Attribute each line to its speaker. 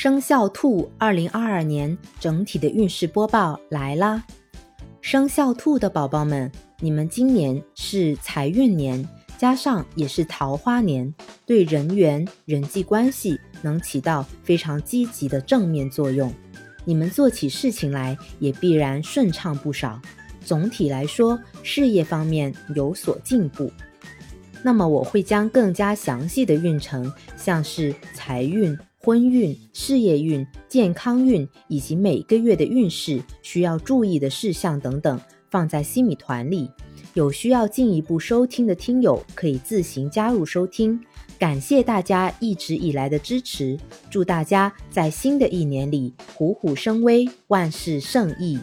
Speaker 1: 生肖兔二零二二年整体的运势播报来啦！生肖兔的宝宝们，你们今年是财运年，加上也是桃花年，对人缘、人际关系能起到非常积极的正面作用。你们做起事情来也必然顺畅不少。总体来说，事业方面有所进步。那么我会将更加详细的运程，像是财运。婚运、事业运、健康运以及每个月的运势需要注意的事项等等，放在西米团里。有需要进一步收听的听友可以自行加入收听。感谢大家一直以来的支持，祝大家在新的一年里虎虎生威，万事胜意。